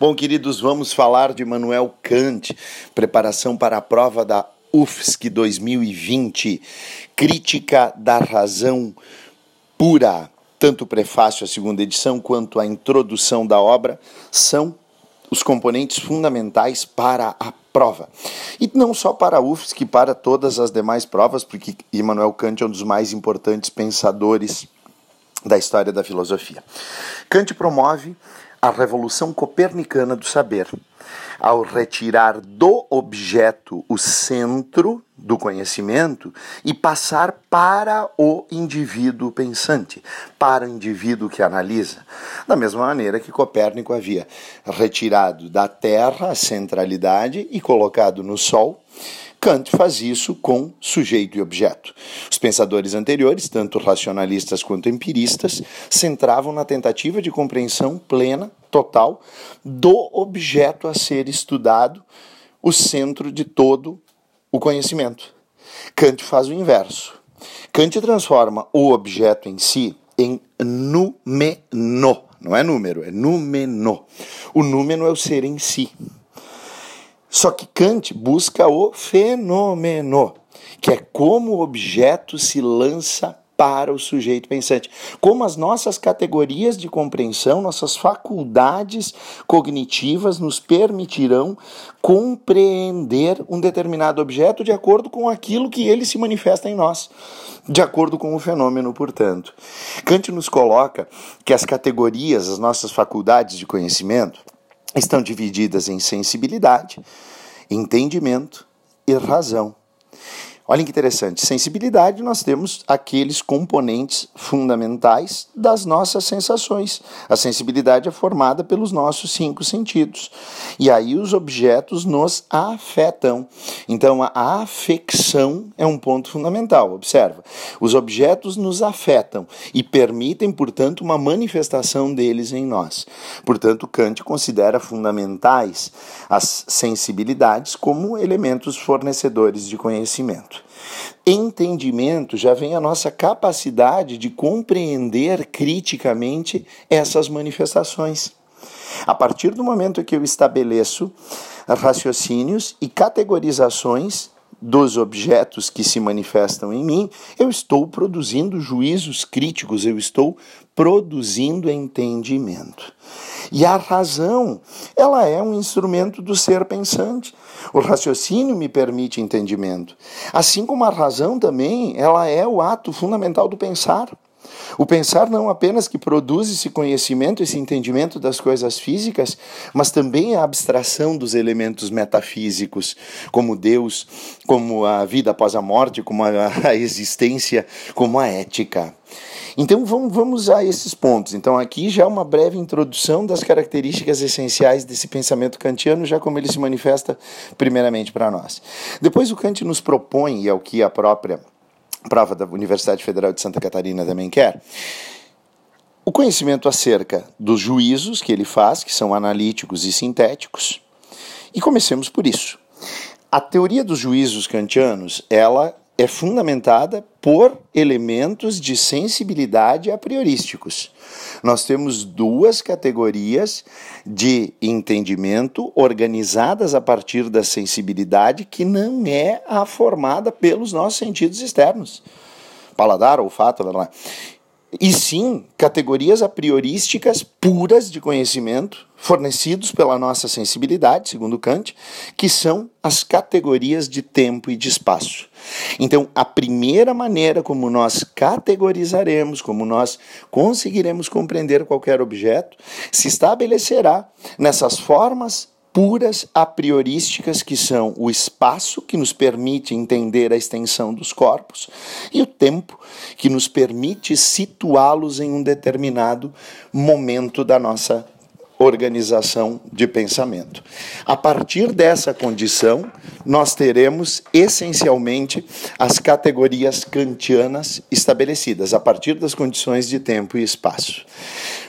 Bom, queridos, vamos falar de Manuel Kant, preparação para a prova da UFSC 2020, crítica da razão pura. Tanto o prefácio, a segunda edição, quanto a introdução da obra são os componentes fundamentais para a prova. E não só para a UFSC, para todas as demais provas, porque Immanuel Kant é um dos mais importantes pensadores da história da filosofia. Kant promove a revolução copernicana do saber, ao retirar do objeto o centro do conhecimento e passar para o indivíduo pensante, para o indivíduo que analisa. Da mesma maneira que Copérnico havia retirado da Terra a centralidade e colocado no Sol Kant faz isso com sujeito e objeto. Os pensadores anteriores, tanto racionalistas quanto empiristas, centravam na tentativa de compreensão plena, total, do objeto a ser estudado, o centro de todo o conhecimento. Kant faz o inverso. Kant transforma o objeto em si em numeno. Não é número, é numeno. O númeno é o ser em si. Só que Kant busca o fenômeno, que é como o objeto se lança para o sujeito pensante. Como as nossas categorias de compreensão, nossas faculdades cognitivas nos permitirão compreender um determinado objeto de acordo com aquilo que ele se manifesta em nós, de acordo com o fenômeno, portanto. Kant nos coloca que as categorias, as nossas faculdades de conhecimento, estão divididas em sensibilidade, entendimento e razão. Olha que interessante, sensibilidade nós temos aqueles componentes fundamentais das nossas sensações. A sensibilidade é formada pelos nossos cinco sentidos. E aí os objetos nos afetam. Então a afecção é um ponto fundamental. Observa, os objetos nos afetam e permitem, portanto, uma manifestação deles em nós. Portanto, Kant considera fundamentais as sensibilidades como elementos fornecedores de conhecimento. Entendimento já vem a nossa capacidade de compreender criticamente essas manifestações. A partir do momento que eu estabeleço raciocínios e categorizações dos objetos que se manifestam em mim, eu estou produzindo juízos críticos, eu estou produzindo entendimento. E a razão, ela é um instrumento do ser pensante. O raciocínio me permite entendimento. Assim como a razão também, ela é o ato fundamental do pensar. O pensar não apenas que produz esse conhecimento, esse entendimento das coisas físicas, mas também a abstração dos elementos metafísicos, como Deus, como a vida após a morte, como a existência, como a ética. Então vamos, vamos a esses pontos. Então aqui já uma breve introdução das características essenciais desse pensamento kantiano, já como ele se manifesta primeiramente para nós. Depois o Kant nos propõe, e é o que a própria prova da Universidade Federal de Santa Catarina também quer, o conhecimento acerca dos juízos que ele faz, que são analíticos e sintéticos. E comecemos por isso. A teoria dos juízos kantianos, ela é fundamentada por elementos de sensibilidade a priorísticos. Nós temos duas categorias de entendimento organizadas a partir da sensibilidade que não é a formada pelos nossos sentidos externos. Paladar, olfato, blá, blá e sim categorias a priorísticas puras de conhecimento, fornecidos pela nossa sensibilidade, segundo Kant, que são as categorias de tempo e de espaço. Então, a primeira maneira como nós categorizaremos, como nós conseguiremos compreender qualquer objeto, se estabelecerá nessas formas puras a priorísticas que são o espaço que nos permite entender a extensão dos corpos e o tempo que nos permite situá-los em um determinado momento da nossa organização de pensamento. A partir dessa condição, nós teremos essencialmente as categorias kantianas estabelecidas, a partir das condições de tempo e espaço.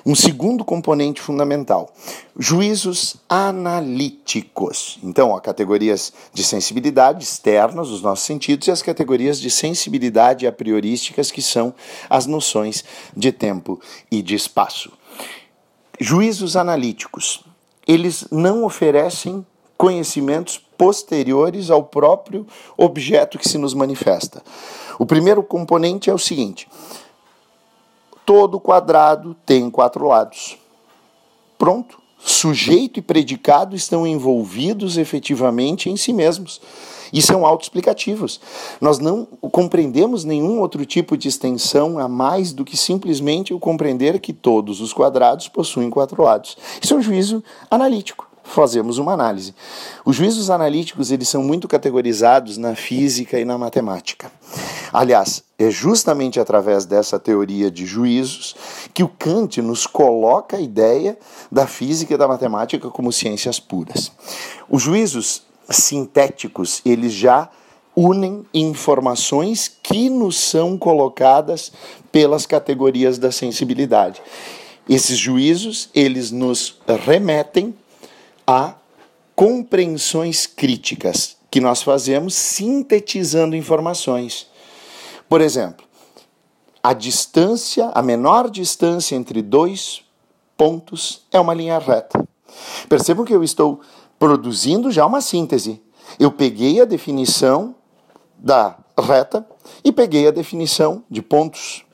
Um segundo componente fundamental: juízos analíticos. Então, há categorias de sensibilidade externas, os nossos sentidos, e as categorias de sensibilidade a priorísticas, que são as noções de tempo e de espaço. Juízos analíticos. eles não oferecem conhecimentos posteriores ao próprio objeto que se nos manifesta. O primeiro componente é o seguinte: todo quadrado tem quatro lados. Pronto. Sujeito e predicado estão envolvidos efetivamente em si mesmos e são autoexplicativos. Nós não compreendemos nenhum outro tipo de extensão a mais do que simplesmente o compreender que todos os quadrados possuem quatro lados. Isso é um juízo analítico fazemos uma análise. Os juízos analíticos eles são muito categorizados na física e na matemática. Aliás, é justamente através dessa teoria de juízos que o Kant nos coloca a ideia da física e da matemática como ciências puras. Os juízos sintéticos, eles já unem informações que nos são colocadas pelas categorias da sensibilidade. Esses juízos, eles nos remetem a compreensões críticas que nós fazemos sintetizando informações. Por exemplo, a distância, a menor distância entre dois pontos é uma linha reta. Percebam que eu estou produzindo já uma síntese. Eu peguei a definição da reta e peguei a definição de pontos.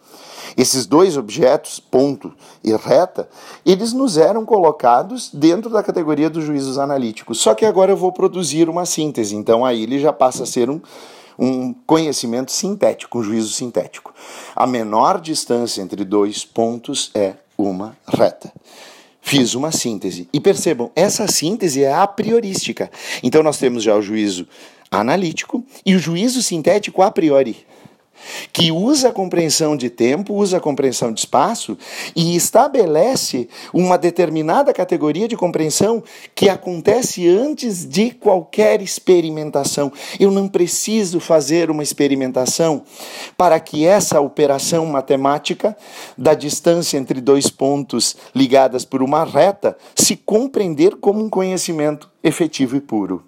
Esses dois objetos, ponto e reta, eles nos eram colocados dentro da categoria dos juízos analíticos. Só que agora eu vou produzir uma síntese, então aí ele já passa a ser um, um conhecimento sintético, um juízo sintético. A menor distância entre dois pontos é uma reta. Fiz uma síntese. E percebam, essa síntese é a priorística. Então nós temos já o juízo analítico e o juízo sintético a priori que usa a compreensão de tempo, usa a compreensão de espaço e estabelece uma determinada categoria de compreensão que acontece antes de qualquer experimentação. Eu não preciso fazer uma experimentação para que essa operação matemática da distância entre dois pontos ligadas por uma reta se compreender como um conhecimento efetivo e puro.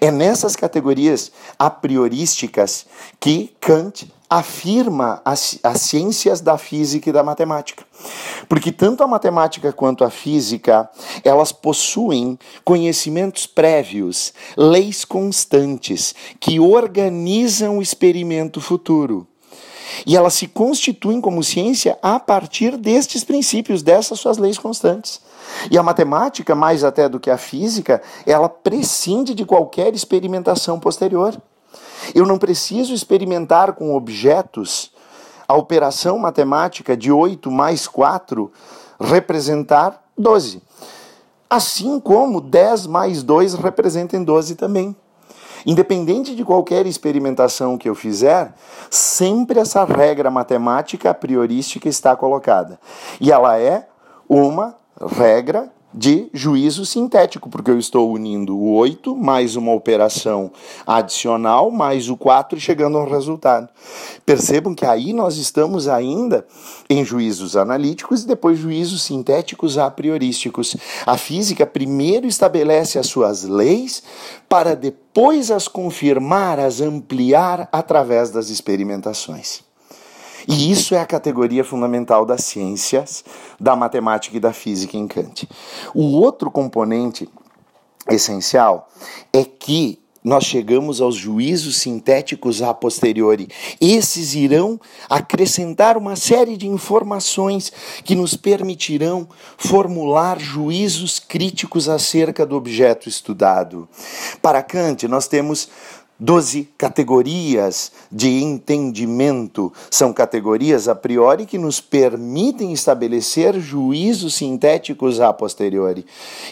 É nessas categorias a priorísticas que Kant afirma as, as ciências da física e da matemática. Porque tanto a matemática quanto a física, elas possuem conhecimentos prévios, leis constantes, que organizam o experimento futuro. E elas se constituem como ciência a partir destes princípios, dessas suas leis constantes. E a matemática, mais até do que a física, ela prescinde de qualquer experimentação posterior. Eu não preciso experimentar com objetos a operação matemática de 8 mais 4 representar 12. Assim como 10 mais 2 representem 12 também. Independente de qualquer experimentação que eu fizer, sempre essa regra matemática priorística está colocada. E ela é uma regra de juízo sintético, porque eu estou unindo o 8 mais uma operação adicional, mais o 4 chegando a um resultado. Percebam que aí nós estamos ainda em juízos analíticos e depois juízos sintéticos a priorísticos. A física primeiro estabelece as suas leis para depois as confirmar, as ampliar através das experimentações. E isso é a categoria fundamental das ciências, da matemática e da física em Kant. O outro componente essencial é que nós chegamos aos juízos sintéticos a posteriori. Esses irão acrescentar uma série de informações que nos permitirão formular juízos críticos acerca do objeto estudado. Para Kant, nós temos Doze categorias de entendimento são categorias a priori que nos permitem estabelecer juízos sintéticos a posteriori.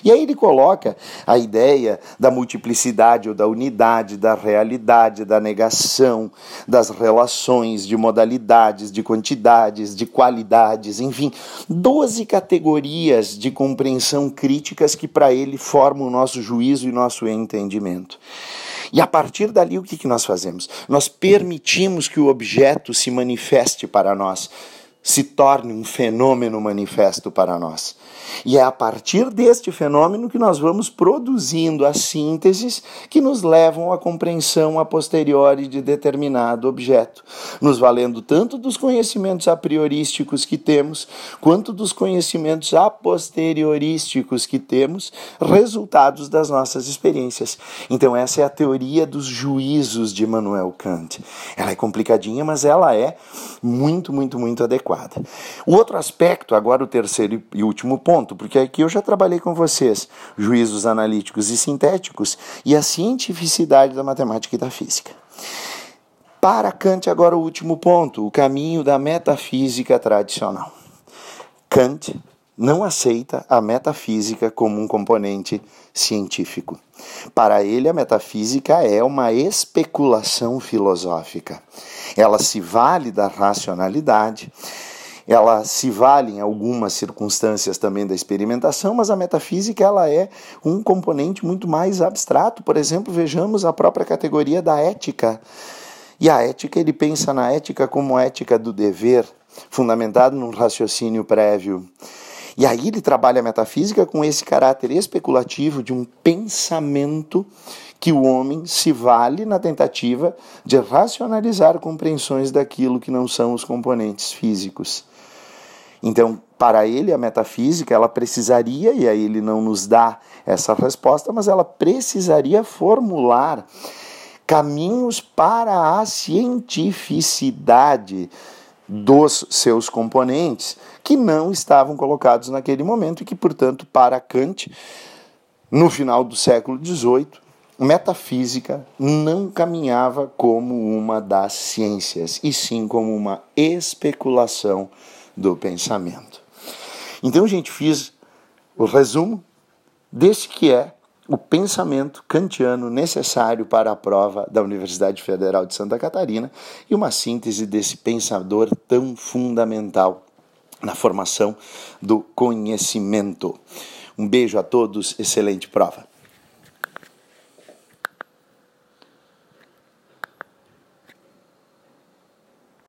E aí ele coloca a ideia da multiplicidade ou da unidade, da realidade, da negação, das relações, de modalidades, de quantidades, de qualidades, enfim, doze categorias de compreensão críticas que para ele formam o nosso juízo e nosso entendimento. E a partir dali, o que, que nós fazemos? Nós permitimos que o objeto se manifeste para nós, se torne um fenômeno manifesto para nós. E é a partir deste fenômeno que nós vamos produzindo as sínteses que nos levam à compreensão a posteriori de determinado objeto, nos valendo tanto dos conhecimentos a priorísticos que temos, quanto dos conhecimentos a posteriorísticos que temos, resultados das nossas experiências. Então, essa é a teoria dos juízos de Immanuel Kant. Ela é complicadinha, mas ela é muito, muito, muito adequada. O outro aspecto, agora o terceiro e último ponto, porque aqui eu já trabalhei com vocês, juízos analíticos e sintéticos e a cientificidade da matemática e da física. Para Kant, agora o último ponto, o caminho da metafísica tradicional. Kant não aceita a metafísica como um componente científico. Para ele, a metafísica é uma especulação filosófica. Ela se vale da racionalidade, ela se vale em algumas circunstâncias também da experimentação, mas a metafísica ela é um componente muito mais abstrato. Por exemplo, vejamos a própria categoria da ética. E a ética, ele pensa na ética como ética do dever, fundamentado num raciocínio prévio. E aí ele trabalha a metafísica com esse caráter especulativo de um pensamento que o homem se vale na tentativa de racionalizar compreensões daquilo que não são os componentes físicos. Então, para ele, a metafísica, ela precisaria, e aí ele não nos dá essa resposta, mas ela precisaria formular caminhos para a cientificidade dos seus componentes que não estavam colocados naquele momento e que, portanto, para Kant, no final do século XVIII, metafísica não caminhava como uma das ciências, e sim como uma especulação do pensamento. Então, gente, fiz o resumo desse que é o pensamento kantiano necessário para a prova da Universidade Federal de Santa Catarina e uma síntese desse pensador tão fundamental na formação do conhecimento. Um beijo a todos, excelente prova.